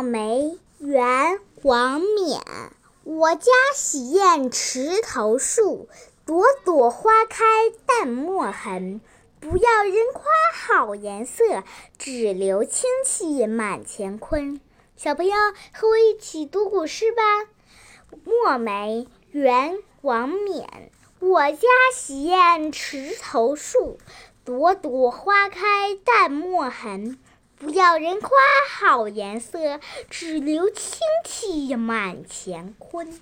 墨梅，元·王冕。我家洗砚池头树，朵朵花开淡墨痕。不要人夸好颜色，只留清气满乾坤。小朋友，和我一起读古诗吧。墨梅，元·王冕。我家洗砚池头树，朵朵花开淡墨痕。不要人夸好颜色，只留清气满乾坤。